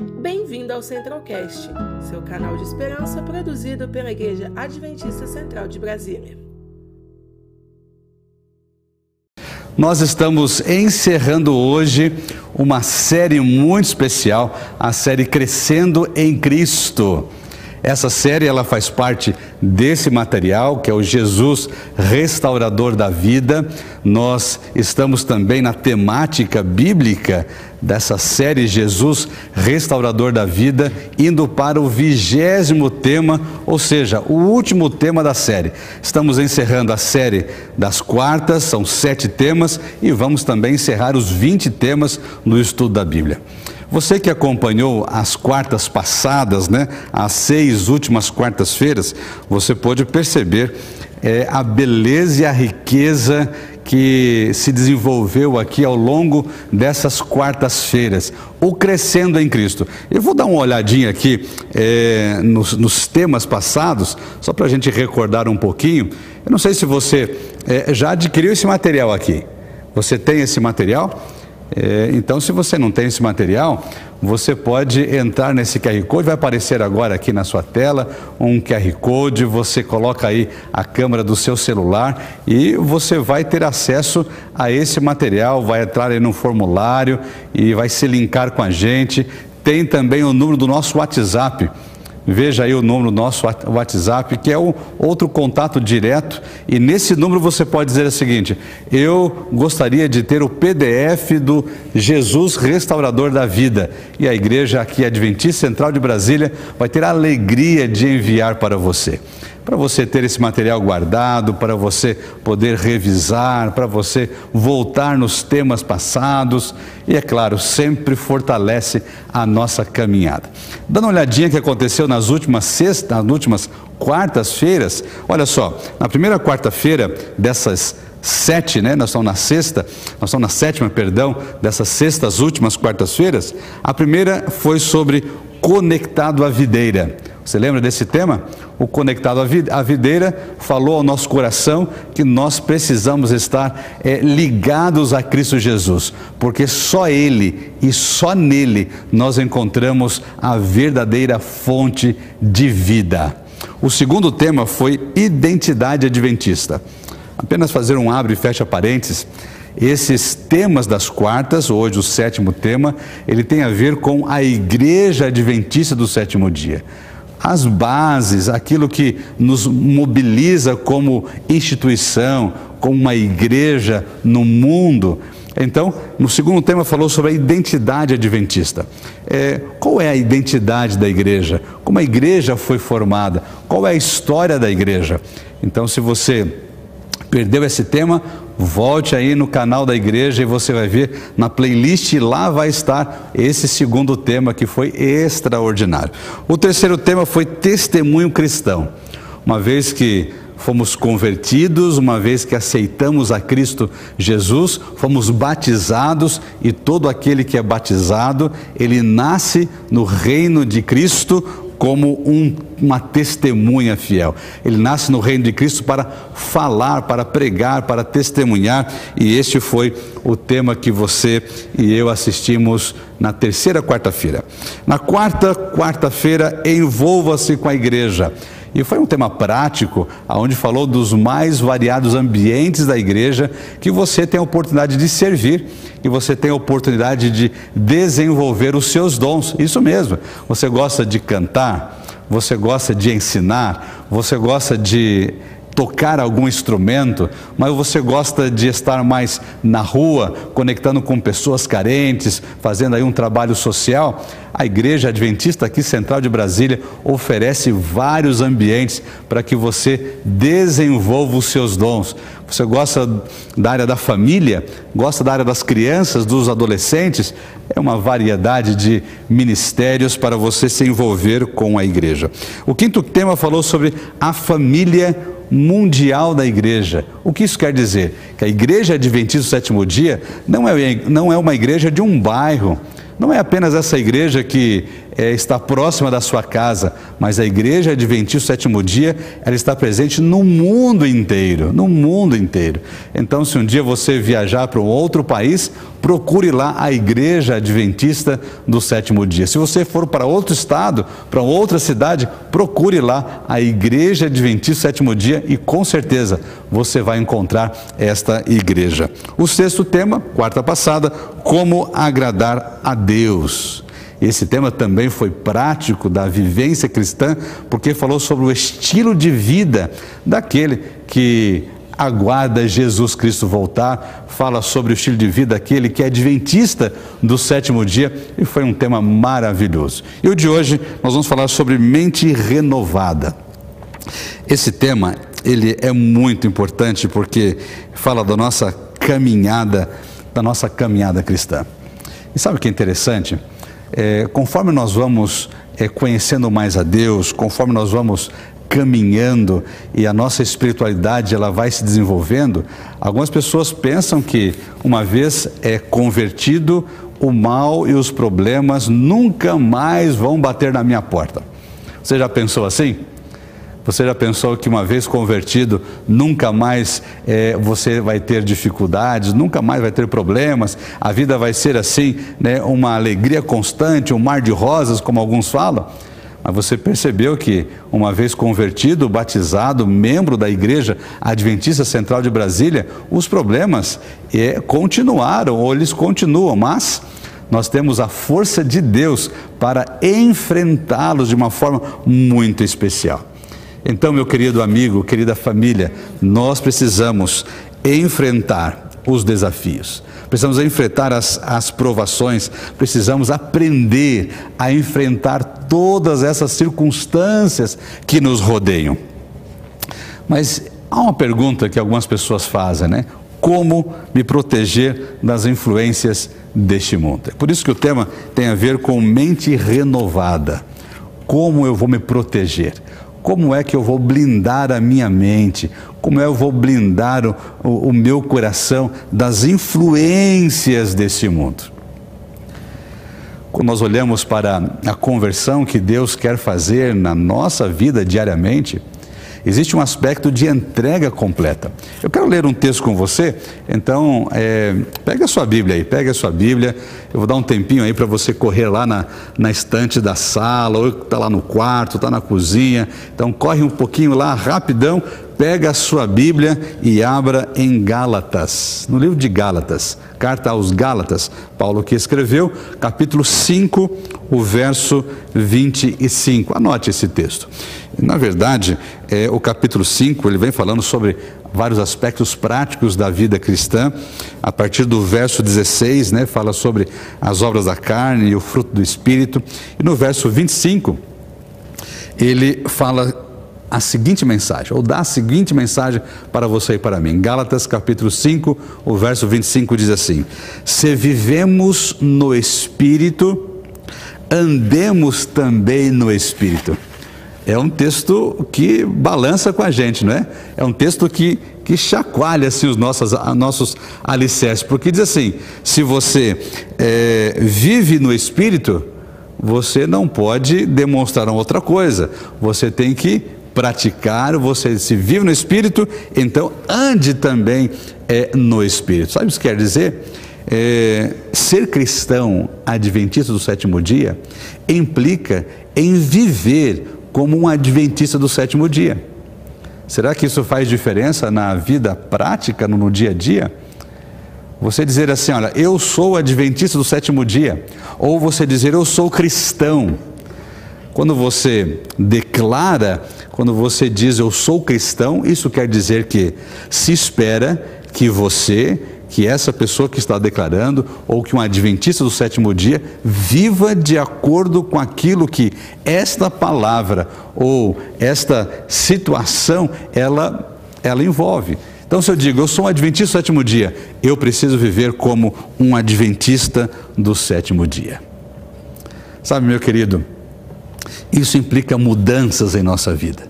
Bem-vindo ao Centralcast, seu canal de esperança produzido pela Igreja Adventista Central de Brasília. Nós estamos encerrando hoje uma série muito especial, a série Crescendo em Cristo. Essa série ela faz parte desse material que é o Jesus restaurador da vida. Nós estamos também na temática bíblica dessa série Jesus restaurador da vida, indo para o vigésimo tema, ou seja, o último tema da série. Estamos encerrando a série das quartas, são sete temas, e vamos também encerrar os 20 temas no estudo da Bíblia. Você que acompanhou as quartas passadas, né, as seis últimas quartas-feiras, você pôde perceber é, a beleza e a riqueza que se desenvolveu aqui ao longo dessas quartas-feiras, o crescendo em Cristo. Eu vou dar uma olhadinha aqui é, nos, nos, temas passados, só para a gente recordar um pouquinho. Eu não sei se você é, já adquiriu esse material aqui. Você tem esse material? É, então, se você não tem esse material, você pode entrar nesse QR Code, vai aparecer agora aqui na sua tela um QR Code, você coloca aí a câmera do seu celular e você vai ter acesso a esse material, vai entrar aí no formulário e vai se linkar com a gente. Tem também o número do nosso WhatsApp Veja aí o número do nosso WhatsApp, que é o outro contato direto, e nesse número você pode dizer o seguinte: eu gostaria de ter o PDF do Jesus Restaurador da Vida. E a igreja aqui Adventista Central de Brasília vai ter a alegria de enviar para você para você ter esse material guardado, para você poder revisar, para você voltar nos temas passados e, é claro, sempre fortalece a nossa caminhada. Dando uma olhadinha que aconteceu nas últimas sextas, nas últimas quartas-feiras, olha só, na primeira quarta-feira dessas sete, né? Nós estamos na sexta, nós estamos na sétima, perdão, dessas sextas últimas quartas-feiras. A primeira foi sobre conectado à videira. Você lembra desse tema? O conectado à videira falou ao nosso coração que nós precisamos estar é, ligados a Cristo Jesus, porque só Ele e só nele nós encontramos a verdadeira fonte de vida. O segundo tema foi identidade adventista. Apenas fazer um abre e fecha parênteses. Esses temas das quartas, hoje o sétimo tema, ele tem a ver com a igreja adventista do sétimo dia as bases, aquilo que nos mobiliza como instituição, como uma igreja no mundo. Então, no segundo tema falou sobre a identidade adventista. É, qual é a identidade da igreja? Como a igreja foi formada? Qual é a história da igreja? Então, se você perdeu esse tema, volte aí no canal da igreja e você vai ver na playlist lá vai estar esse segundo tema que foi extraordinário. O terceiro tema foi testemunho cristão. Uma vez que fomos convertidos, uma vez que aceitamos a Cristo Jesus, fomos batizados e todo aquele que é batizado, ele nasce no reino de Cristo como um, uma testemunha fiel. Ele nasce no reino de Cristo para falar, para pregar, para testemunhar, e este foi o tema que você e eu assistimos na terceira quarta-feira. Na quarta quarta-feira, envolva-se com a igreja. E foi um tema prático, onde falou dos mais variados ambientes da igreja que você tem a oportunidade de servir e você tem a oportunidade de desenvolver os seus dons. Isso mesmo. Você gosta de cantar, você gosta de ensinar, você gosta de tocar algum instrumento, mas você gosta de estar mais na rua, conectando com pessoas carentes, fazendo aí um trabalho social, a Igreja Adventista aqui Central de Brasília oferece vários ambientes para que você desenvolva os seus dons. Você gosta da área da família, gosta da área das crianças, dos adolescentes, é uma variedade de ministérios para você se envolver com a igreja. O quinto tema falou sobre a família mundial da igreja. O que isso quer dizer? Que a igreja adventista do sétimo dia não é, não é uma igreja de um bairro, não é apenas essa igreja que é, está próxima da sua casa, mas a igreja adventista o sétimo dia, ela está presente no mundo inteiro, no mundo inteiro. Então, se um dia você viajar para um outro país, procure lá a igreja adventista do sétimo dia. Se você for para outro estado, para outra cidade, procure lá a igreja adventista do sétimo dia e com certeza você vai encontrar esta igreja. O sexto tema, quarta passada, como agradar a Deus. Esse tema também foi prático da vivência cristã, porque falou sobre o estilo de vida daquele que aguarda Jesus Cristo voltar, fala sobre o estilo de vida daquele que é adventista do sétimo dia e foi um tema maravilhoso. E o de hoje nós vamos falar sobre mente renovada. Esse tema ele é muito importante porque fala da nossa caminhada, da nossa caminhada cristã. E sabe o que é interessante? É, conforme nós vamos é, conhecendo mais a Deus, conforme nós vamos caminhando e a nossa espiritualidade ela vai se desenvolvendo, algumas pessoas pensam que uma vez é convertido, o mal e os problemas nunca mais vão bater na minha porta. Você já pensou assim? Você já pensou que uma vez convertido, nunca mais é, você vai ter dificuldades, nunca mais vai ter problemas, a vida vai ser assim, né, uma alegria constante, um mar de rosas, como alguns falam? Mas você percebeu que, uma vez convertido, batizado, membro da Igreja Adventista Central de Brasília, os problemas é, continuaram, ou eles continuam, mas nós temos a força de Deus para enfrentá-los de uma forma muito especial. Então, meu querido amigo, querida família, nós precisamos enfrentar os desafios, precisamos enfrentar as, as provações, precisamos aprender a enfrentar todas essas circunstâncias que nos rodeiam. Mas há uma pergunta que algumas pessoas fazem, né? Como me proteger das influências deste mundo? É por isso que o tema tem a ver com mente renovada. Como eu vou me proteger? Como é que eu vou blindar a minha mente? Como é que eu vou blindar o, o, o meu coração das influências desse mundo? Quando nós olhamos para a conversão que Deus quer fazer na nossa vida diariamente, existe um aspecto de entrega completa. Eu quero ler um texto com você, então é, pega a sua Bíblia aí, pega a sua Bíblia, eu vou dar um tempinho aí para você correr lá na, na estante da sala, ou está lá no quarto, está na cozinha, então corre um pouquinho lá, rapidão, pega a sua Bíblia e abra em Gálatas, no livro de Gálatas, carta aos Gálatas, Paulo que escreveu, capítulo 5, o verso 25. Anote esse texto. Na verdade, é, o capítulo 5, ele vem falando sobre vários aspectos práticos da vida cristã. A partir do verso 16, né, fala sobre as obras da carne e o fruto do espírito. E no verso 25, ele fala a seguinte mensagem, ou dá a seguinte mensagem para você e para mim. Gálatas capítulo 5, o verso 25 diz assim: Se vivemos no Espírito, andemos também no Espírito. É um texto que balança com a gente, não é? É um texto que, que chacoalha assim, os nossos, nossos alicerces, porque diz assim: se você é, vive no Espírito, você não pode demonstrar outra coisa, você tem que praticar, você se vive no Espírito, então ande também é, no Espírito. Sabe o que quer dizer? É, ser cristão adventista do sétimo dia implica em viver como um adventista do sétimo dia. Será que isso faz diferença na vida prática, no, dia a dia? Você dizer assim, olha, eu sou adventista do sétimo dia, ou você dizer eu sou cristão. Quando você declara quando você diz eu sou cristão, isso quer dizer que se espera que você, que essa pessoa que está declarando, ou que um adventista do sétimo dia, viva de acordo com aquilo que esta palavra ou esta situação ela, ela envolve. Então, se eu digo, eu sou um adventista do sétimo dia, eu preciso viver como um adventista do sétimo dia. Sabe, meu querido, isso implica mudanças em nossa vida.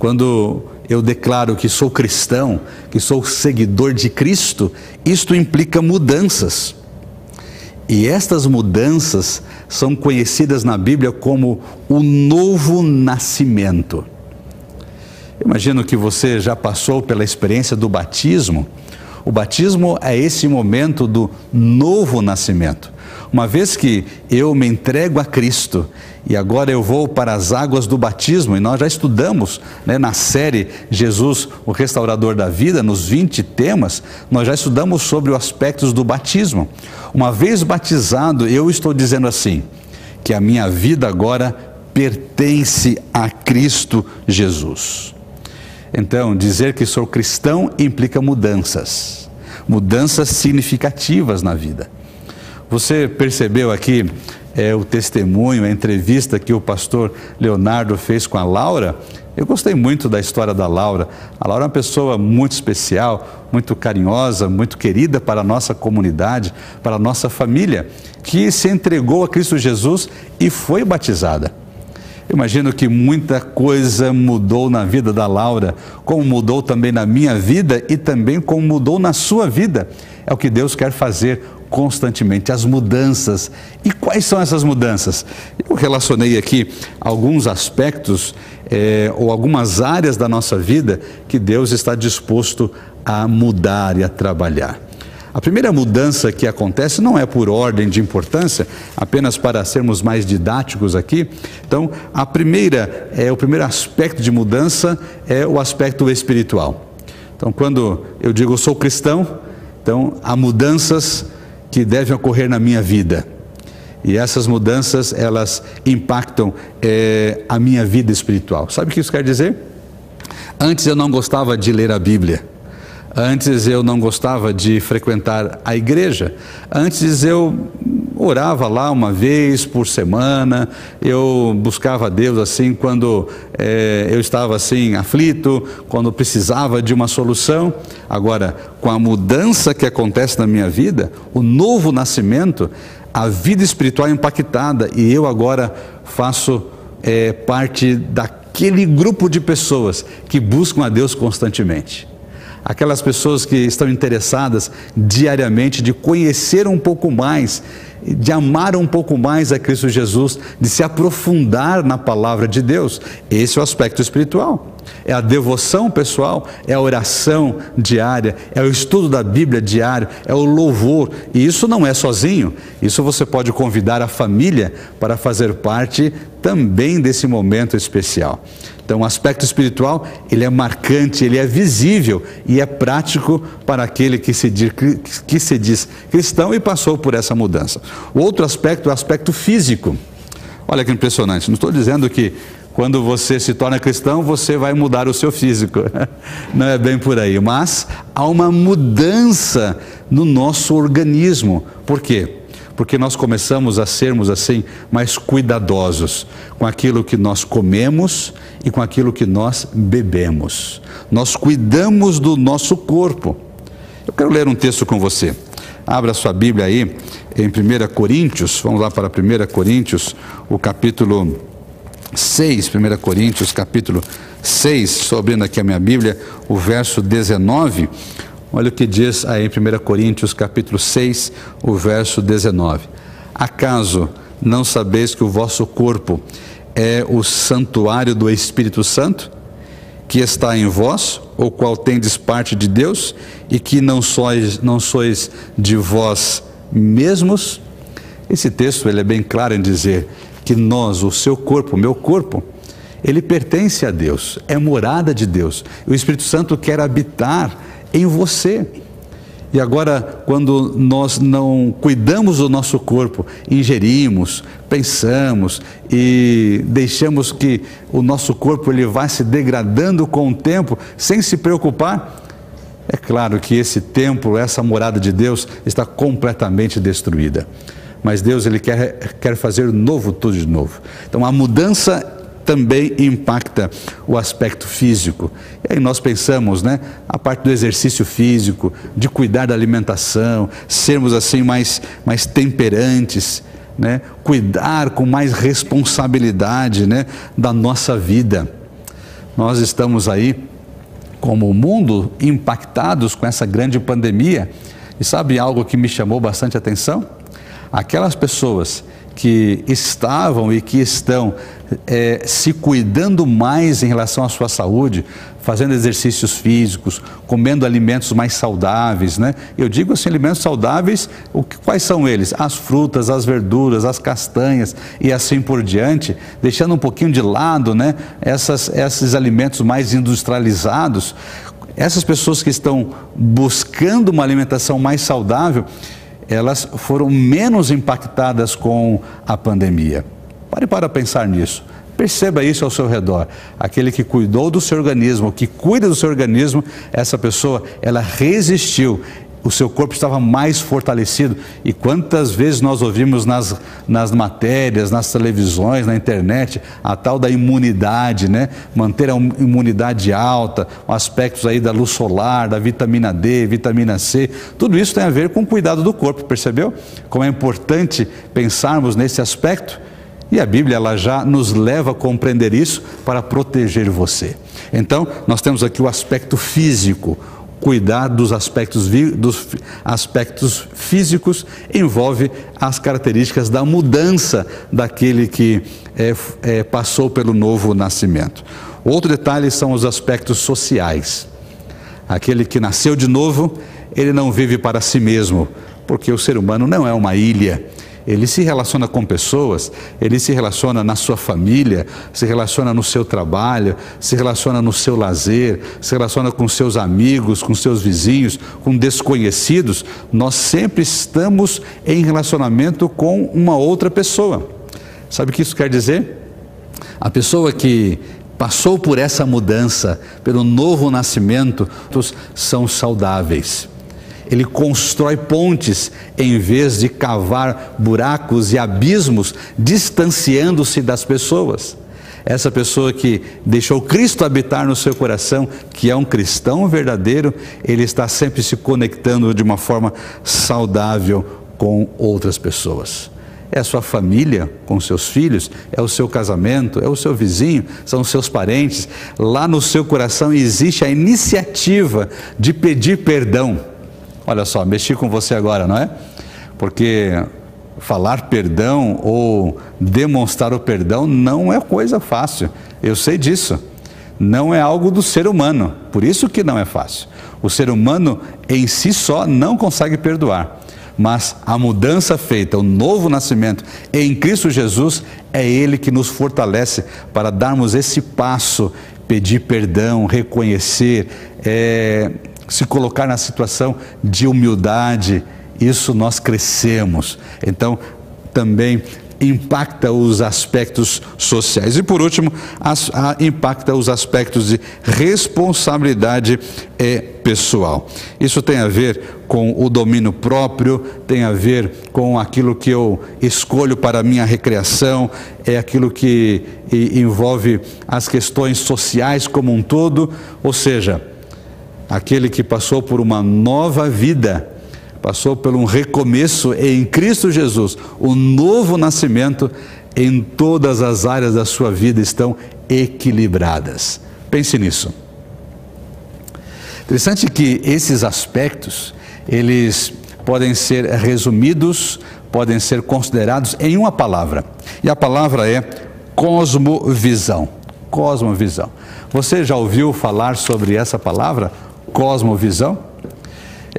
Quando eu declaro que sou cristão, que sou seguidor de Cristo, isto implica mudanças. E estas mudanças são conhecidas na Bíblia como o novo nascimento. Imagino que você já passou pela experiência do batismo. O batismo é esse momento do novo nascimento. Uma vez que eu me entrego a Cristo e agora eu vou para as águas do batismo, e nós já estudamos né, na série Jesus, o restaurador da vida, nos 20 temas, nós já estudamos sobre os aspectos do batismo. Uma vez batizado, eu estou dizendo assim, que a minha vida agora pertence a Cristo Jesus. Então, dizer que sou cristão implica mudanças, mudanças significativas na vida. Você percebeu aqui é, o testemunho, a entrevista que o pastor Leonardo fez com a Laura? Eu gostei muito da história da Laura. A Laura é uma pessoa muito especial, muito carinhosa, muito querida para a nossa comunidade, para a nossa família, que se entregou a Cristo Jesus e foi batizada. Imagino que muita coisa mudou na vida da Laura, como mudou também na minha vida e também como mudou na sua vida. É o que Deus quer fazer constantemente, as mudanças. E quais são essas mudanças? Eu relacionei aqui alguns aspectos é, ou algumas áreas da nossa vida que Deus está disposto a mudar e a trabalhar. A primeira mudança que acontece não é por ordem de importância, apenas para sermos mais didáticos aqui. Então, a primeira, é o primeiro aspecto de mudança é o aspecto espiritual. Então, quando eu digo sou cristão, então há mudanças que devem ocorrer na minha vida. E essas mudanças, elas impactam é, a minha vida espiritual. Sabe o que isso quer dizer? Antes eu não gostava de ler a Bíblia. Antes eu não gostava de frequentar a igreja. Antes eu orava lá uma vez por semana. Eu buscava Deus assim quando é, eu estava assim aflito, quando precisava de uma solução. Agora, com a mudança que acontece na minha vida, o novo nascimento, a vida espiritual é impactada e eu agora faço é, parte daquele grupo de pessoas que buscam a Deus constantemente aquelas pessoas que estão interessadas diariamente de conhecer um pouco mais, de amar um pouco mais a Cristo Jesus, de se aprofundar na palavra de Deus. Esse é o aspecto espiritual. É a devoção pessoal, é a oração diária, é o estudo da Bíblia diário, é o louvor. E isso não é sozinho, isso você pode convidar a família para fazer parte também desse momento especial. Então, o aspecto espiritual, ele é marcante, ele é visível e é prático para aquele que se, diz, que se diz cristão e passou por essa mudança. O outro aspecto é o aspecto físico. Olha que impressionante, não estou dizendo que quando você se torna cristão, você vai mudar o seu físico. Não é bem por aí, mas há uma mudança no nosso organismo. Por quê? Porque nós começamos a sermos assim mais cuidadosos com aquilo que nós comemos e com aquilo que nós bebemos. Nós cuidamos do nosso corpo. Eu quero ler um texto com você. Abra sua Bíblia aí em 1 Coríntios, vamos lá para 1 Coríntios, o capítulo 6, 1 Coríntios, capítulo 6, estou abrindo aqui a minha Bíblia, o verso 19. Olha o que diz aí em 1 Coríntios capítulo 6, o verso 19. Acaso não sabeis que o vosso corpo é o santuário do Espírito Santo, que está em vós, o qual tendes parte de Deus, e que não sois, não sois de vós mesmos? Esse texto ele é bem claro em dizer que nós, o seu corpo, o meu corpo, ele pertence a Deus, é morada de Deus. O Espírito Santo quer habitar em você. E agora, quando nós não cuidamos do nosso corpo, ingerimos, pensamos e deixamos que o nosso corpo ele vá se degradando com o tempo, sem se preocupar, é claro que esse templo, essa morada de Deus está completamente destruída. Mas Deus ele quer, quer fazer novo tudo de novo. Então a mudança também impacta o aspecto físico. E aí nós pensamos, né, a parte do exercício físico, de cuidar da alimentação, sermos assim mais, mais temperantes, né, cuidar com mais responsabilidade, né, da nossa vida. Nós estamos aí como o mundo impactados com essa grande pandemia. E sabe algo que me chamou bastante atenção? aquelas pessoas que estavam e que estão é, se cuidando mais em relação à sua saúde, fazendo exercícios físicos, comendo alimentos mais saudáveis, né? Eu digo assim, alimentos saudáveis, o que, quais são eles? As frutas, as verduras, as castanhas e assim por diante, deixando um pouquinho de lado, né? Essas, esses alimentos mais industrializados. Essas pessoas que estão buscando uma alimentação mais saudável, elas foram menos impactadas com a pandemia. Pare para pensar nisso. Perceba isso ao seu redor. Aquele que cuidou do seu organismo, que cuida do seu organismo, essa pessoa, ela resistiu o seu corpo estava mais fortalecido. E quantas vezes nós ouvimos nas, nas matérias, nas televisões, na internet, a tal da imunidade, né? Manter a imunidade alta, aspectos aí da luz solar, da vitamina D, vitamina C, tudo isso tem a ver com o cuidado do corpo, percebeu? Como é importante pensarmos nesse aspecto. E a Bíblia ela já nos leva a compreender isso para proteger você. Então, nós temos aqui o aspecto físico, cuidar dos aspectos, dos aspectos físicos envolve as características da mudança daquele que é, é, passou pelo novo nascimento. Outro detalhe são os aspectos sociais. Aquele que nasceu de novo, ele não vive para si mesmo, porque o ser humano não é uma ilha ele se relaciona com pessoas, ele se relaciona na sua família, se relaciona no seu trabalho, se relaciona no seu lazer, se relaciona com seus amigos, com seus vizinhos, com desconhecidos. Nós sempre estamos em relacionamento com uma outra pessoa. Sabe o que isso quer dizer? A pessoa que passou por essa mudança, pelo novo nascimento, são saudáveis ele constrói pontes em vez de cavar buracos e abismos, distanciando-se das pessoas. Essa pessoa que deixou Cristo habitar no seu coração, que é um cristão verdadeiro, ele está sempre se conectando de uma forma saudável com outras pessoas. É a sua família com seus filhos, é o seu casamento, é o seu vizinho, são os seus parentes. Lá no seu coração existe a iniciativa de pedir perdão Olha só, mexi com você agora, não é? Porque falar perdão ou demonstrar o perdão não é coisa fácil. Eu sei disso. Não é algo do ser humano. Por isso que não é fácil. O ser humano em si só não consegue perdoar. Mas a mudança feita, o novo nascimento em Cristo Jesus, é Ele que nos fortalece para darmos esse passo, pedir perdão, reconhecer, é, se colocar na situação de humildade, isso nós crescemos. Então, também impacta os aspectos sociais. E por último, as, a, impacta os aspectos de responsabilidade é, pessoal. Isso tem a ver com o domínio próprio, tem a ver com aquilo que eu escolho para a minha recreação, é aquilo que e, envolve as questões sociais como um todo, ou seja, aquele que passou por uma nova vida, passou por um recomeço em Cristo Jesus, o novo nascimento em todas as áreas da sua vida estão equilibradas. Pense nisso. Interessante que esses aspectos, eles podem ser resumidos, podem ser considerados em uma palavra. E a palavra é cosmovisão. Cosmovisão. Você já ouviu falar sobre essa palavra? Cosmovisão.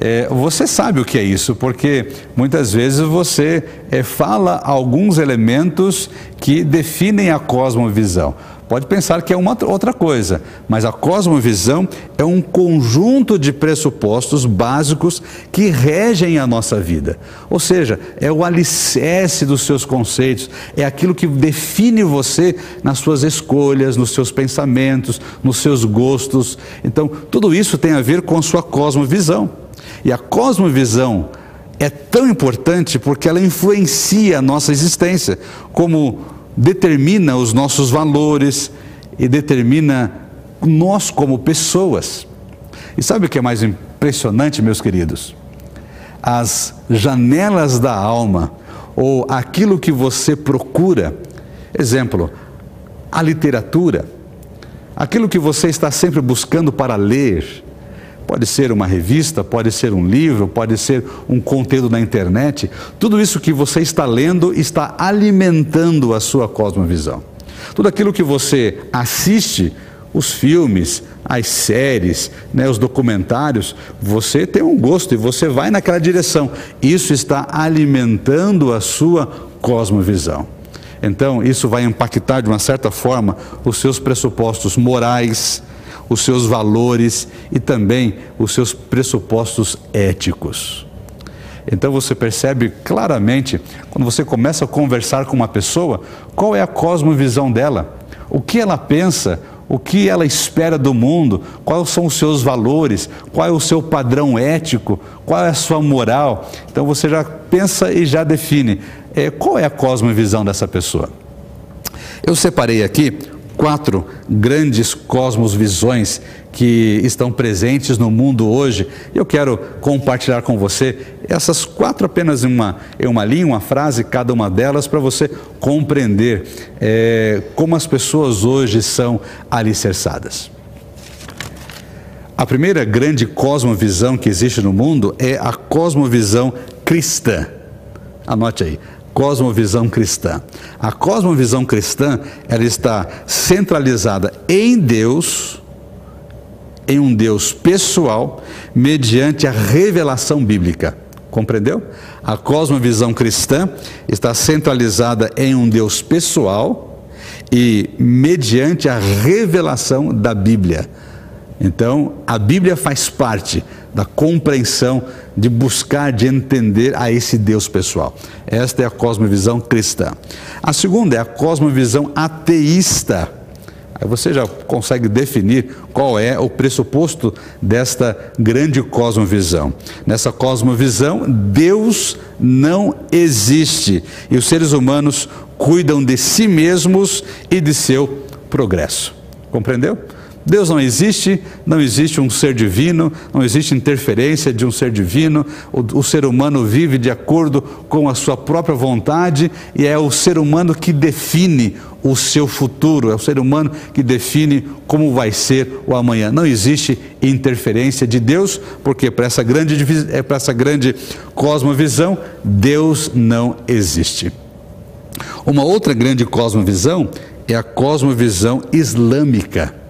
É, você sabe o que é isso, porque muitas vezes você é, fala alguns elementos que definem a cosmovisão. Pode pensar que é uma outra coisa, mas a cosmovisão é um conjunto de pressupostos básicos que regem a nossa vida. Ou seja, é o alicerce dos seus conceitos, é aquilo que define você nas suas escolhas, nos seus pensamentos, nos seus gostos. Então, tudo isso tem a ver com a sua cosmovisão. E a cosmovisão é tão importante porque ela influencia a nossa existência, como determina os nossos valores e determina nós como pessoas. E sabe o que é mais impressionante, meus queridos? As janelas da alma, ou aquilo que você procura, exemplo, a literatura, aquilo que você está sempre buscando para ler, Pode ser uma revista, pode ser um livro, pode ser um conteúdo na internet. Tudo isso que você está lendo está alimentando a sua cosmovisão. Tudo aquilo que você assiste, os filmes, as séries, né, os documentários, você tem um gosto e você vai naquela direção. Isso está alimentando a sua cosmovisão. Então, isso vai impactar de uma certa forma os seus pressupostos morais, os seus valores e também os seus pressupostos éticos. Então você percebe claramente, quando você começa a conversar com uma pessoa, qual é a cosmovisão dela, o que ela pensa, o que ela espera do mundo, quais são os seus valores, qual é o seu padrão ético, qual é a sua moral. Então você já pensa e já define é, qual é a cosmovisão dessa pessoa. Eu separei aqui quatro grandes cosmosvisões que estão presentes no mundo hoje. Eu quero compartilhar com você essas quatro apenas em uma, em uma linha, uma frase, cada uma delas, para você compreender é, como as pessoas hoje são alicerçadas. A primeira grande cosmovisão que existe no mundo é a cosmovisão cristã. Anote aí, cosmovisão cristã. A cosmovisão cristã, ela está centralizada em Deus, em um Deus pessoal, mediante a revelação bíblica. Compreendeu? A cosmovisão cristã está centralizada em um Deus pessoal e mediante a revelação da Bíblia. Então, a Bíblia faz parte da compreensão, de buscar, de entender a esse Deus pessoal. Esta é a cosmovisão cristã. A segunda é a cosmovisão ateísta. Aí você já consegue definir qual é o pressuposto desta grande cosmovisão. Nessa cosmovisão, Deus não existe e os seres humanos cuidam de si mesmos e de seu progresso. Compreendeu? Deus não existe, não existe um ser divino, não existe interferência de um ser divino. O, o, ser humano vive de acordo com a sua própria vontade e é o ser humano que define o seu futuro, é o ser humano que define como vai ser o amanhã. Não existe interferência de Deus, porque para essa grande, é, para essa grande cosmovisão, Deus não existe. Uma outra grande cosmovisão é a cosmovisão islâmica.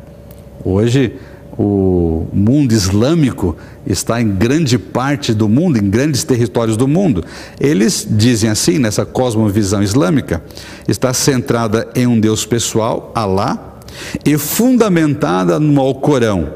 Hoje, o mundo islâmico está em grande parte do mundo, em grandes territórios do mundo. Eles dizem assim, nessa cosmovisão islâmica, está centrada em um Deus pessoal, Alá, e fundamentada no Alcorão,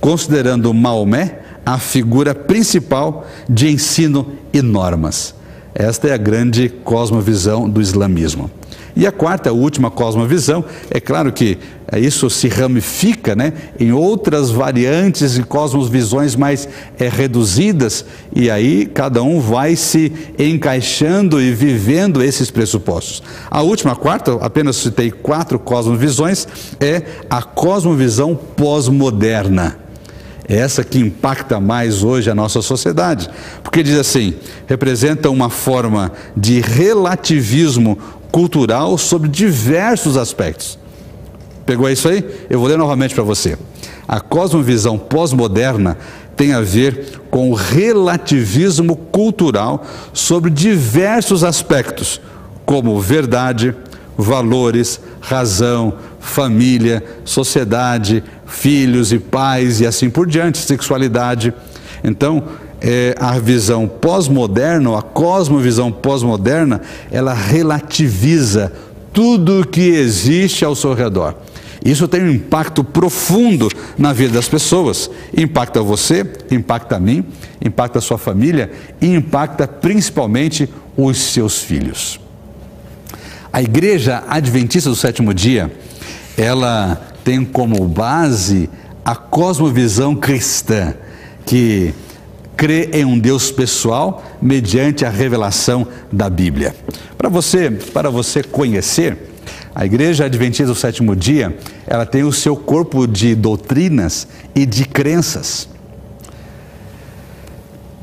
considerando Maomé a figura principal de ensino e normas. Esta é a grande cosmovisão do islamismo. E a quarta, a última cosmovisão, é claro que isso se ramifica né, em outras variantes e cosmovisões mais é, reduzidas, e aí cada um vai se encaixando e vivendo esses pressupostos. A última, a quarta, apenas citei quatro cosmovisões, é a cosmovisão pós-moderna. É essa que impacta mais hoje a nossa sociedade, porque diz assim: representa uma forma de relativismo cultural sobre diversos aspectos. Pegou isso aí? Eu vou ler novamente para você. A cosmovisão pós-moderna tem a ver com o relativismo cultural sobre diversos aspectos, como verdade, valores, razão, família, sociedade, filhos e pais e assim por diante, sexualidade. Então, é, a visão pós-moderna, a cosmovisão pós-moderna, ela relativiza tudo o que existe ao seu redor. Isso tem um impacto profundo na vida das pessoas. Impacta você, impacta a mim, impacta a sua família e impacta principalmente os seus filhos. A Igreja Adventista do Sétimo Dia, ela tem como base a cosmovisão cristã, que crê em um Deus pessoal mediante a revelação da Bíblia. Para você, para você conhecer, a Igreja Adventista do Sétimo Dia, ela tem o seu corpo de doutrinas e de crenças.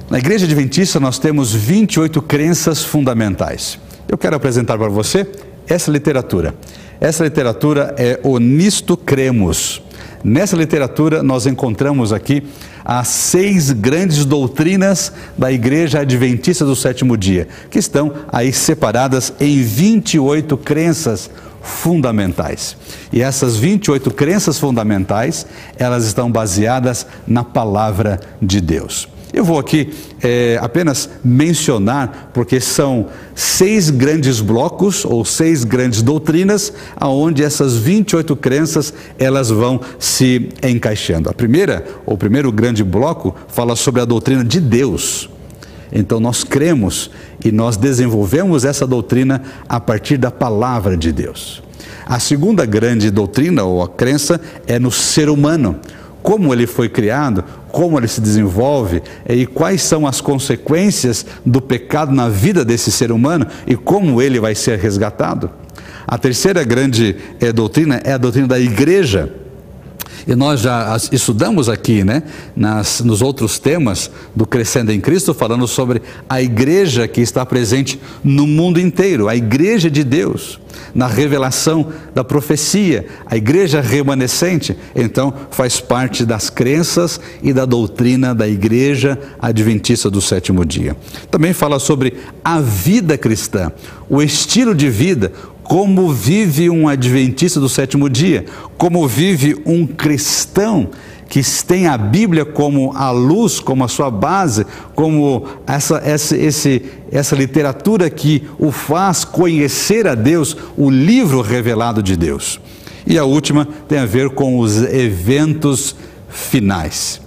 Na Igreja Adventista nós temos 28 crenças fundamentais. Eu quero apresentar para você essa literatura. Essa literatura é o Nisto Cremos, Nessa literatura, nós encontramos aqui as seis grandes doutrinas da Igreja Adventista do Sétimo Dia, que estão aí separadas em 28 crenças fundamentais. E essas 28 crenças fundamentais, elas estão baseadas na palavra de Deus. Eu vou aqui é, apenas mencionar, porque são seis grandes blocos ou seis grandes doutrinas, aonde essas 28 crenças elas vão se encaixando. A primeira, o primeiro grande bloco, fala sobre a doutrina de Deus. Então nós cremos e nós desenvolvemos essa doutrina a partir da palavra de Deus. A segunda grande doutrina ou a crença é no ser humano como ele foi criado, como ele se desenvolve e quais são as consequências do pecado na vida desse ser humano e como ele vai ser resgatado. A terceira grande é, doutrina é a doutrina da igreja. E nós já estudamos aqui, né, nas, nos outros temas do Crescendo em Cristo, falando sobre a igreja que está presente no mundo inteiro, a igreja de Deus, na revelação da profecia, a igreja remanescente, então faz parte das crenças e da doutrina da igreja adventista do sétimo dia. Também fala sobre a vida cristã, o estilo de vida, como vive um adventista do sétimo dia, como vive um cristão que tem a Bíblia como a luz, como a sua base, como essa, essa, esse, essa literatura que o faz conhecer a Deus, o livro revelado de Deus. E a última tem a ver com os eventos finais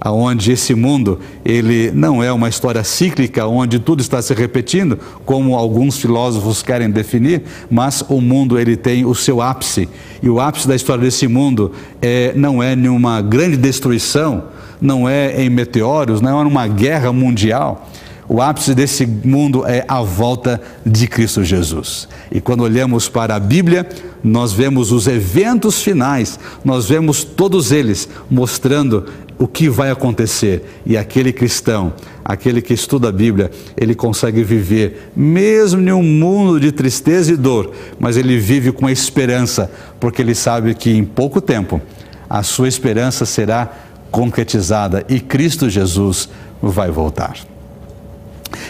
aonde esse mundo ele não é uma história cíclica onde tudo está se repetindo, como alguns filósofos querem definir, mas o mundo ele tem o seu ápice e o ápice da história desse mundo é, não é nenhuma grande destruição, não é em meteoros, não é numa guerra mundial. O ápice desse mundo é a volta de Cristo Jesus. E quando olhamos para a Bíblia, nós vemos os eventos finais, nós vemos todos eles mostrando o que vai acontecer. E aquele cristão, aquele que estuda a Bíblia, ele consegue viver, mesmo em um mundo de tristeza e dor, mas ele vive com esperança, porque ele sabe que em pouco tempo a sua esperança será concretizada e Cristo Jesus vai voltar.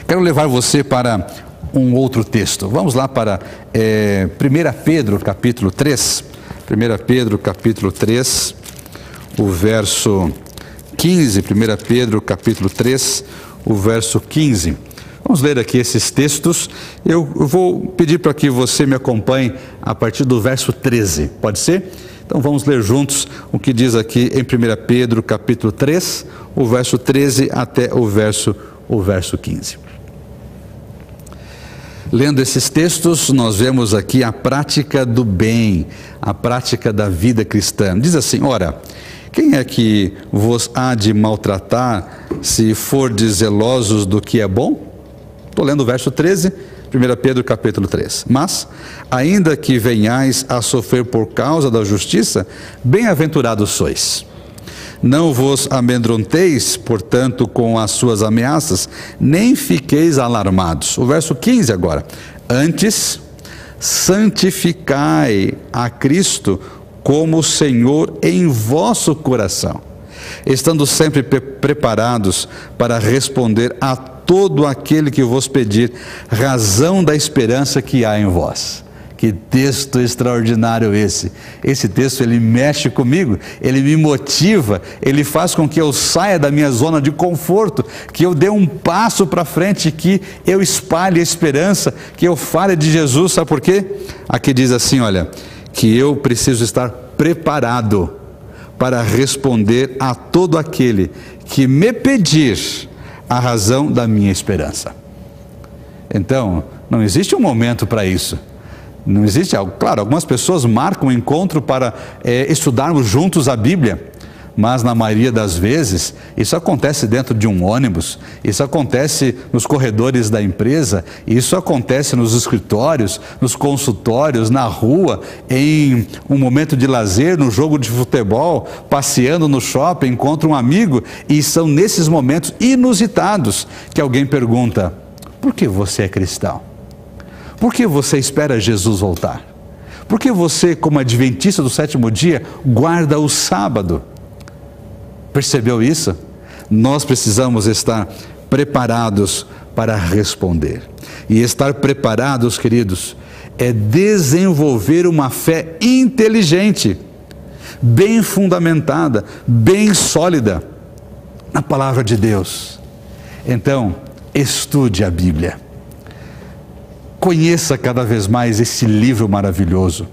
Quero levar você para um outro texto. Vamos lá para é, 1 Pedro, capítulo 3. 1 Pedro, capítulo 3, o verso 15, 1 Pedro capítulo 3, o verso 15. Vamos ler aqui esses textos. Eu vou pedir para que você me acompanhe a partir do verso 13. Pode ser? Então vamos ler juntos o que diz aqui em 1 Pedro capítulo 3, o verso 13 até o verso, o verso 15. Lendo esses textos, nós vemos aqui a prática do bem, a prática da vida cristã. Diz assim: ora, quem é que vos há de maltratar se fordes zelosos do que é bom? Estou lendo o verso 13, 1 Pedro capítulo 3. Mas, ainda que venhais a sofrer por causa da justiça, bem-aventurados sois. Não vos amedronteis, portanto, com as suas ameaças, nem fiqueis alarmados. O verso 15 agora. Antes, santificai a Cristo como o Senhor em vosso coração, estando sempre preparados para responder a todo aquele que vos pedir razão da esperança que há em vós. Que texto extraordinário esse. Esse texto ele mexe comigo, ele me motiva, ele faz com que eu saia da minha zona de conforto, que eu dê um passo para frente, que eu espalhe a esperança, que eu fale de Jesus. Sabe por quê? Aqui diz assim, olha, que eu preciso estar preparado para responder a todo aquele que me pedir a razão da minha esperança. Então, não existe um momento para isso. Não existe algo. Claro, algumas pessoas marcam um encontro para é, estudarmos juntos a Bíblia mas na maioria das vezes isso acontece dentro de um ônibus, isso acontece nos corredores da empresa, isso acontece nos escritórios, nos consultórios, na rua, em um momento de lazer, no jogo de futebol, passeando no shopping, encontra um amigo e são nesses momentos inusitados que alguém pergunta: por que você é cristão? Por que você espera Jesus voltar? Por que você, como adventista do sétimo dia, guarda o sábado? Percebeu isso? Nós precisamos estar preparados para responder. E estar preparados, queridos, é desenvolver uma fé inteligente, bem fundamentada, bem sólida na palavra de Deus. Então, estude a Bíblia. Conheça cada vez mais esse livro maravilhoso.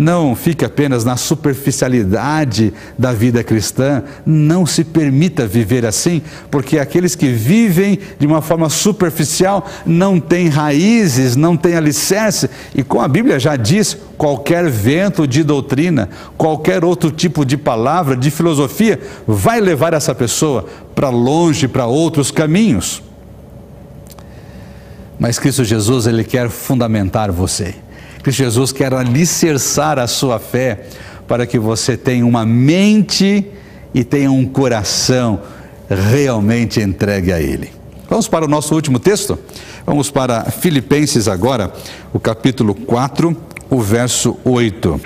Não fique apenas na superficialidade da vida cristã, não se permita viver assim, porque aqueles que vivem de uma forma superficial não têm raízes, não têm alicerce, e como a Bíblia já diz, qualquer vento de doutrina, qualquer outro tipo de palavra, de filosofia, vai levar essa pessoa para longe, para outros caminhos. Mas Cristo Jesus, Ele quer fundamentar você. Cristo Jesus quer alicerçar a sua fé para que você tenha uma mente e tenha um coração realmente entregue a Ele. Vamos para o nosso último texto? Vamos para Filipenses agora, o capítulo 4, o verso 8.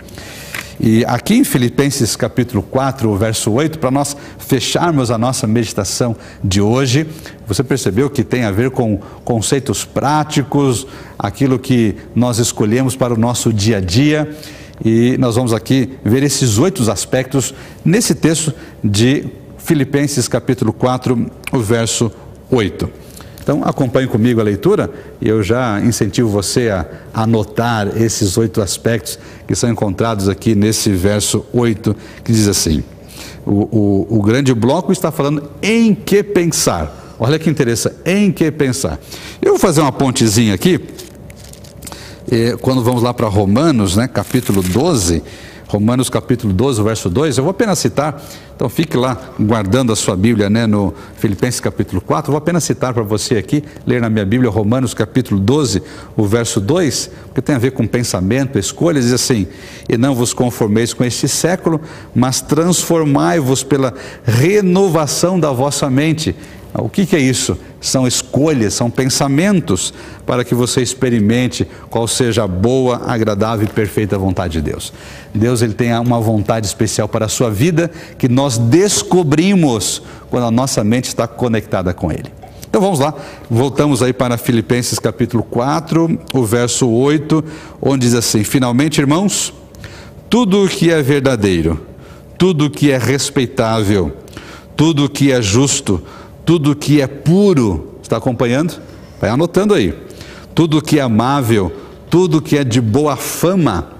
E aqui em Filipenses capítulo 4, verso 8, para nós fecharmos a nossa meditação de hoje, você percebeu que tem a ver com conceitos práticos, aquilo que nós escolhemos para o nosso dia a dia. E nós vamos aqui ver esses oito aspectos nesse texto de Filipenses capítulo 4, o verso 8. Então acompanhe comigo a leitura e eu já incentivo você a anotar esses oito aspectos que são encontrados aqui nesse verso 8, que diz assim: o, o, o grande bloco está falando em que pensar. Olha que interessante, em que pensar. Eu vou fazer uma pontezinha aqui, eh, quando vamos lá para Romanos, né, capítulo 12, Romanos capítulo 12, verso 2, eu vou apenas citar, então fique lá guardando a sua Bíblia né, no Filipenses capítulo 4, eu vou apenas citar para você aqui, ler na minha Bíblia Romanos capítulo 12, o verso 2, porque tem a ver com pensamento, escolhas, diz assim, e não vos conformeis com este século, mas transformai-vos pela renovação da vossa mente, o que, que, é isso? São escolhas, são pensamentos para que você experimente qual seja a boa, agradável e perfeita vontade de Deus. Deus ele tem uma vontade especial para a sua vida que nós descobrimos quando a nossa mente está conectada com Ele. Então vamos lá, voltamos aí para Filipenses capítulo 4, o verso 8, onde diz assim: Finalmente, irmãos, tudo o que é verdadeiro, tudo o que é respeitável, tudo o que é justo, tudo que é puro, está acompanhando? Vai anotando aí. Tudo que é amável, tudo que é de boa fama,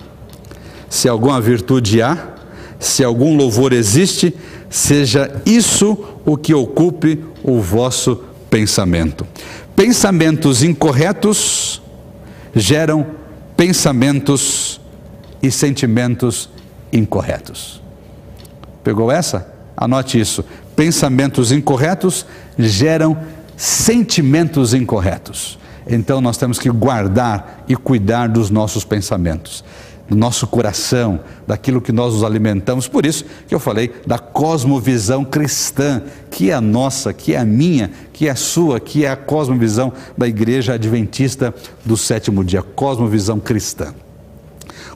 se alguma virtude há, se algum louvor existe, seja isso o que ocupe o vosso pensamento. Pensamentos incorretos geram pensamentos e sentimentos incorretos. Pegou essa? Anote isso pensamentos incorretos geram sentimentos incorretos. Então nós temos que guardar e cuidar dos nossos pensamentos, do nosso coração, daquilo que nós nos alimentamos. Por isso que eu falei da cosmovisão cristã, que é a nossa, que é a minha, que é a sua, que é a cosmovisão da Igreja Adventista do sétimo dia, cosmovisão cristã.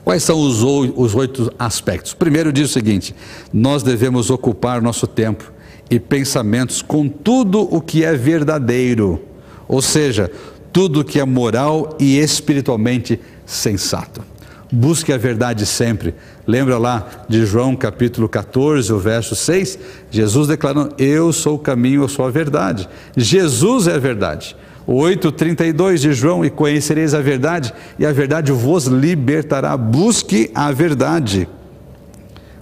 Quais são os, os oito aspectos? Primeiro diz o seguinte: nós devemos ocupar nosso tempo e pensamentos com tudo o que é verdadeiro, ou seja, tudo o que é moral e espiritualmente sensato. Busque a verdade sempre. Lembra lá de João capítulo 14, o verso 6? Jesus declarando: Eu sou o caminho, eu sou a verdade. Jesus é a verdade. O 8,32 de João: E conhecereis a verdade, e a verdade vos libertará. Busque a verdade.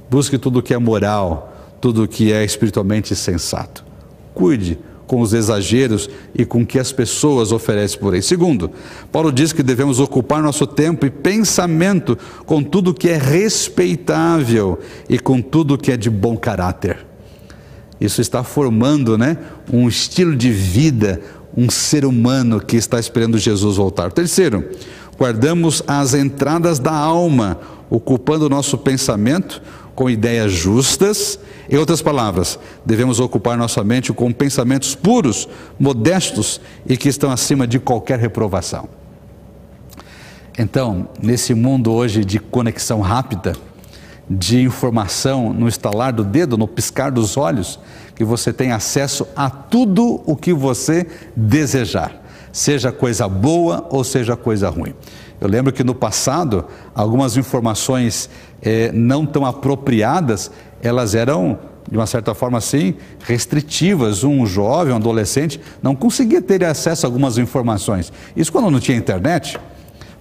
Busque tudo o que é moral, tudo que é espiritualmente sensato. Cuide com os exageros e com o que as pessoas oferecem por aí. Segundo, Paulo diz que devemos ocupar nosso tempo e pensamento com tudo que é respeitável e com tudo que é de bom caráter. Isso está formando, né, um estilo de vida, um ser humano que está esperando Jesus voltar. Terceiro, guardamos as entradas da alma, ocupando o nosso pensamento com ideias justas. Em outras palavras, devemos ocupar nossa mente com pensamentos puros, modestos e que estão acima de qualquer reprovação. Então, nesse mundo hoje de conexão rápida, de informação no estalar do dedo, no piscar dos olhos, que você tem acesso a tudo o que você desejar, seja coisa boa ou seja coisa ruim. Eu lembro que no passado, algumas informações eh, não tão apropriadas, elas eram, de uma certa forma assim, restritivas. Um jovem, um adolescente, não conseguia ter acesso a algumas informações. Isso quando não tinha internet.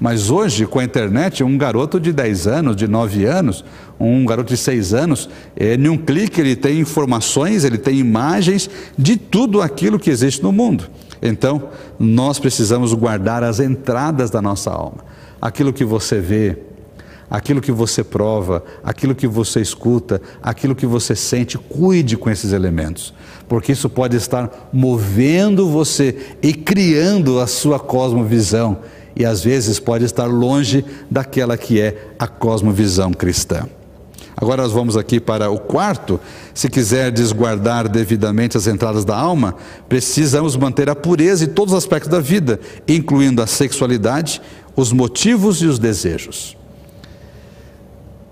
Mas hoje, com a internet, um garoto de 10 anos, de 9 anos, um garoto de 6 anos, é, em um clique ele tem informações, ele tem imagens de tudo aquilo que existe no mundo. Então, nós precisamos guardar as entradas da nossa alma. Aquilo que você vê, aquilo que você prova, aquilo que você escuta, aquilo que você sente, cuide com esses elementos, porque isso pode estar movendo você e criando a sua cosmovisão e às vezes pode estar longe daquela que é a cosmovisão cristã. Agora nós vamos aqui para o quarto. Se quiser desguardar devidamente as entradas da alma, precisamos manter a pureza em todos os aspectos da vida, incluindo a sexualidade, os motivos e os desejos.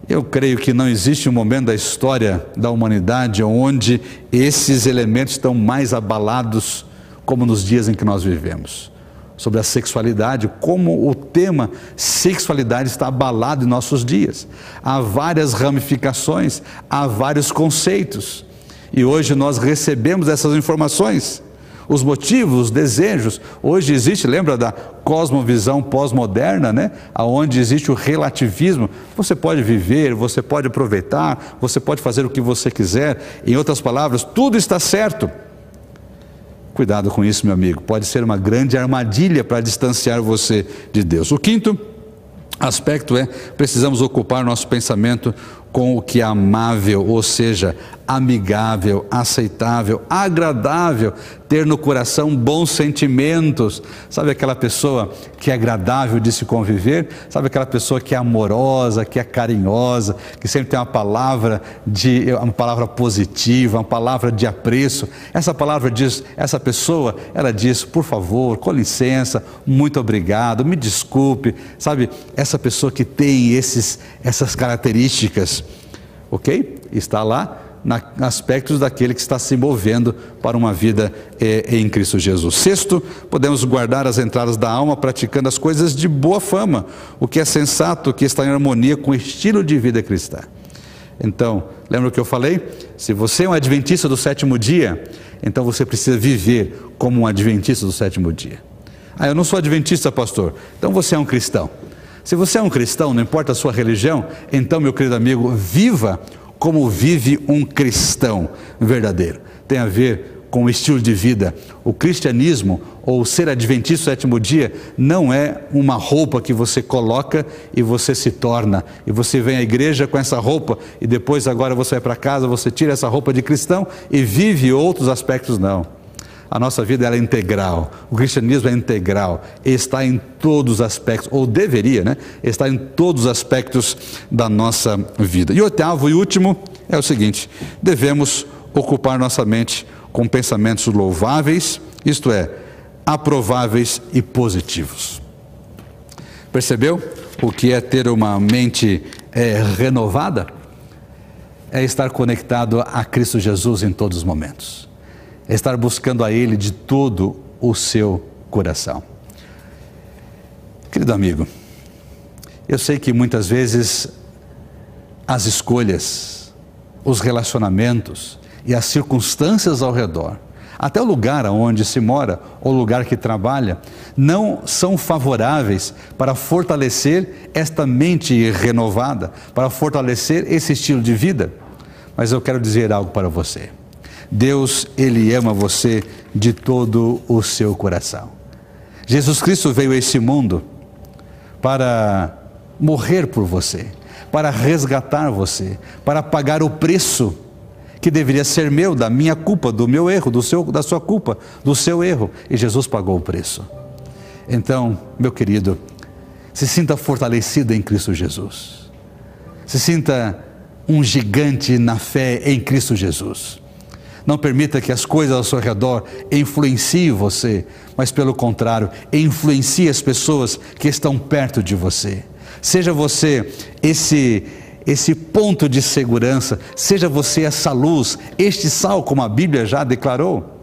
Eu creio que não existe um momento da história da humanidade onde esses elementos estão mais abalados como nos dias em que nós vivemos sobre a sexualidade, como o tema sexualidade está abalado em nossos dias. Há várias ramificações, há vários conceitos. E hoje nós recebemos essas informações, os motivos, os desejos. Hoje existe, lembra da cosmovisão pós-moderna, né? Onde existe o relativismo. Você pode viver, você pode aproveitar, você pode fazer o que você quiser. Em outras palavras, tudo está certo. Cuidado com isso, meu amigo. Pode ser uma grande armadilha para distanciar você de Deus. O quinto aspecto é: precisamos ocupar nosso pensamento com o que é amável, ou seja, amigável, aceitável, agradável, ter no coração bons sentimentos. Sabe aquela pessoa que é agradável de se conviver? Sabe aquela pessoa que é amorosa, que é carinhosa, que sempre tem uma palavra de uma palavra positiva, uma palavra de apreço. Essa palavra diz, essa pessoa, ela diz, por favor, com licença, muito obrigado, me desculpe. Sabe, essa pessoa que tem esses essas características, ok? Está lá na aspectos daquele que está se movendo para uma vida é, em Cristo Jesus. Sexto, podemos guardar as entradas da alma praticando as coisas de boa fama, o que é sensato, o que está em harmonia com o estilo de vida cristã. Então, lembra o que eu falei? Se você é um adventista do sétimo dia, então você precisa viver como um adventista do sétimo dia. Ah, eu não sou adventista, pastor. Então você é um cristão. Se você é um cristão, não importa a sua religião, então, meu querido amigo, viva como vive um cristão verdadeiro. Tem a ver com o estilo de vida. O cristianismo, ou ser adventista do sétimo dia, não é uma roupa que você coloca e você se torna. E você vem à igreja com essa roupa e depois, agora você vai para casa, você tira essa roupa de cristão e vive outros aspectos, não. A nossa vida é integral. O cristianismo é integral. Está em todos os aspectos, ou deveria, né? Está em todos os aspectos da nossa vida. E oitavo e último é o seguinte: devemos ocupar nossa mente com pensamentos louváveis, isto é, aprováveis e positivos. Percebeu o que é ter uma mente é, renovada? É estar conectado a Cristo Jesus em todos os momentos é estar buscando a Ele de todo o seu coração. Querido amigo, eu sei que muitas vezes as escolhas, os relacionamentos e as circunstâncias ao redor, até o lugar onde se mora ou o lugar que trabalha, não são favoráveis para fortalecer esta mente renovada, para fortalecer esse estilo de vida. Mas eu quero dizer algo para você. Deus, Ele ama você de todo o seu coração. Jesus Cristo veio a esse mundo para morrer por você, para resgatar você, para pagar o preço que deveria ser meu, da minha culpa, do meu erro, do seu, da sua culpa, do seu erro. E Jesus pagou o preço. Então, meu querido, se sinta fortalecido em Cristo Jesus. Se sinta um gigante na fé em Cristo Jesus. Não permita que as coisas ao seu redor influenciem você, mas pelo contrário, influencie as pessoas que estão perto de você. Seja você esse esse ponto de segurança, seja você essa luz, este sal, como a Bíblia já declarou,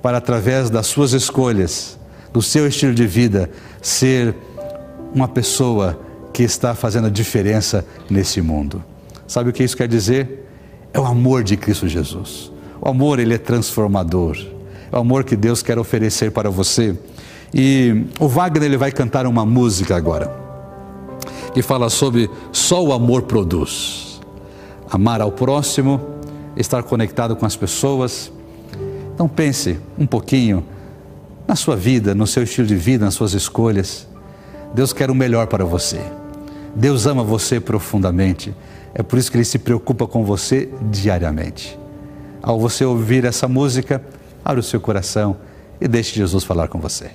para através das suas escolhas, do seu estilo de vida, ser uma pessoa que está fazendo a diferença nesse mundo. Sabe o que isso quer dizer? É o amor de Cristo Jesus. O amor, ele é transformador. É o amor que Deus quer oferecer para você. E o Wagner ele vai cantar uma música agora que fala sobre só o amor produz. Amar ao próximo, estar conectado com as pessoas. Então pense um pouquinho na sua vida, no seu estilo de vida, nas suas escolhas. Deus quer o melhor para você. Deus ama você profundamente. É por isso que Ele se preocupa com você diariamente. Ao você ouvir essa música, abra o seu coração e deixe Jesus falar com você.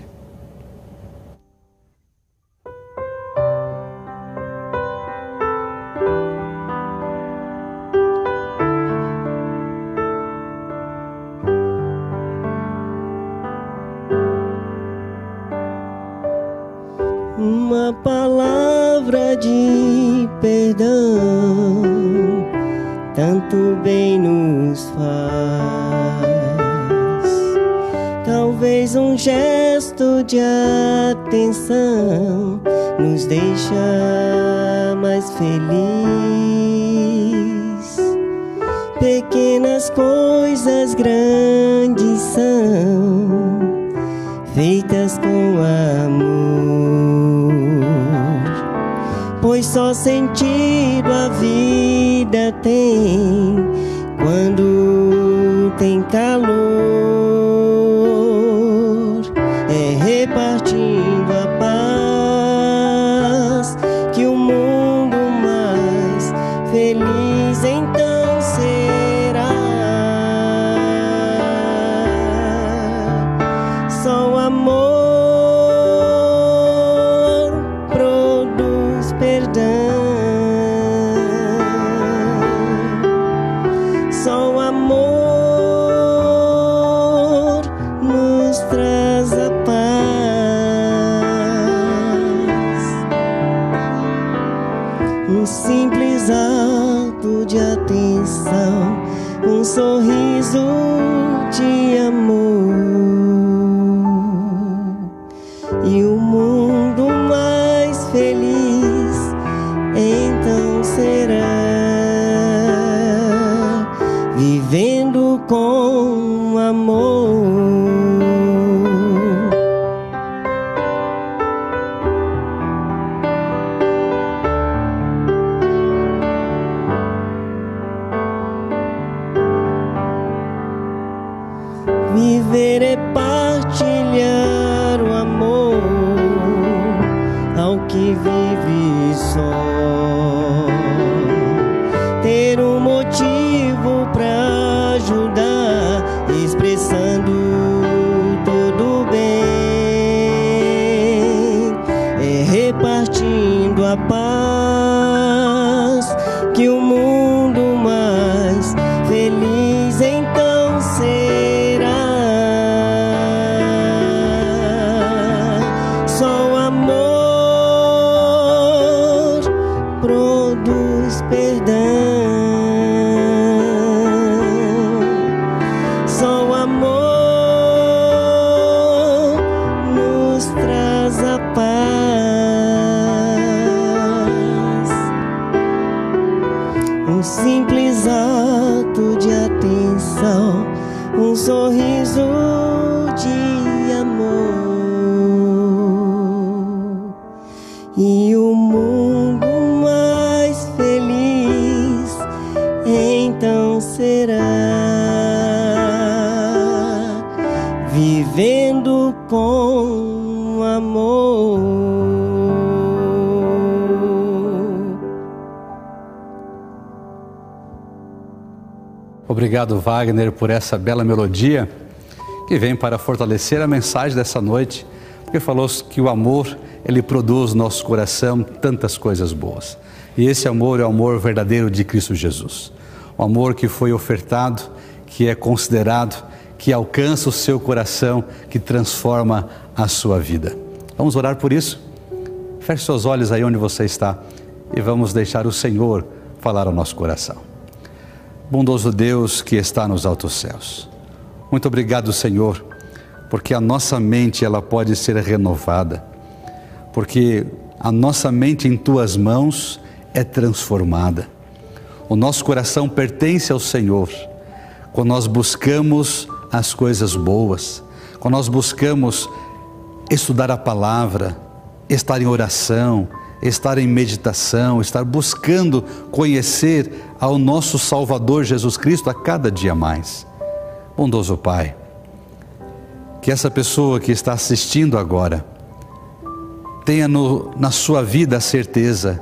Atenção nos deixa mais feliz. Pequenas coisas grandes são feitas com amor, pois só sentido a vida tem vivendo com amor. Obrigado, Wagner, por essa bela melodia que vem para fortalecer a mensagem dessa noite, porque falou que o amor, ele produz no nosso coração tantas coisas boas. E esse amor é o amor verdadeiro de Cristo Jesus. O amor que foi ofertado, que é considerado, que alcança o seu coração, que transforma a sua vida. Vamos orar por isso? Feche seus olhos aí onde você está e vamos deixar o Senhor falar ao nosso coração. Bondoso Deus que está nos altos céus. Muito obrigado, Senhor, porque a nossa mente ela pode ser renovada. Porque a nossa mente em tuas mãos é transformada. O nosso coração pertence ao Senhor. Quando nós buscamos as coisas boas, quando nós buscamos estudar a palavra, estar em oração, estar em meditação, estar buscando conhecer ao nosso Salvador Jesus Cristo a cada dia mais. Bondoso Pai, que essa pessoa que está assistindo agora tenha no, na sua vida a certeza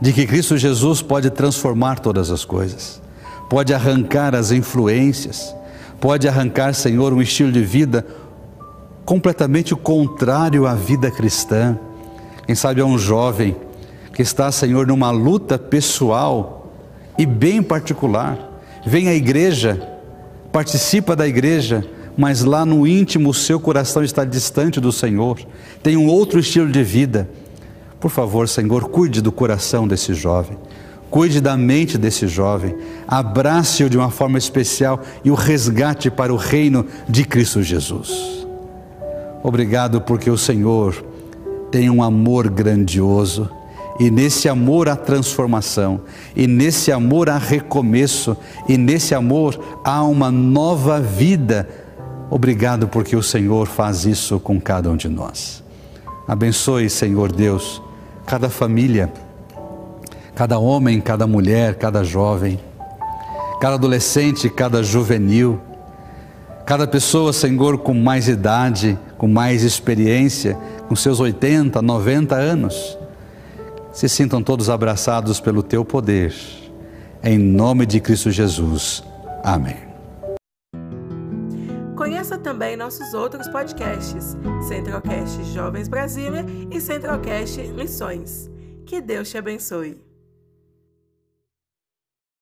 de que Cristo Jesus pode transformar todas as coisas, pode arrancar as influências, pode arrancar, Senhor, um estilo de vida completamente contrário à vida cristã. Quem sabe é um jovem que está, Senhor, numa luta pessoal e bem particular. Vem à igreja, participa da igreja, mas lá no íntimo o seu coração está distante do Senhor, tem um outro estilo de vida por favor, Senhor, cuide do coração desse jovem, cuide da mente desse jovem, abrace-o de uma forma especial e o resgate para o reino de Cristo Jesus. Obrigado porque o Senhor tem um amor grandioso e nesse amor há transformação, e nesse amor há recomeço, e nesse amor há uma nova vida. Obrigado porque o Senhor faz isso com cada um de nós. Abençoe, Senhor Deus, cada família, cada homem, cada mulher, cada jovem, cada adolescente, cada juvenil, cada pessoa, Senhor, com mais idade, com mais experiência, com seus 80, 90 anos, se sintam todos abraçados pelo teu poder. Em nome de Cristo Jesus. Amém. Conheça também nossos outros podcasts, Centralcast Jovens Brasília e Centralcast Missões. Que Deus te abençoe.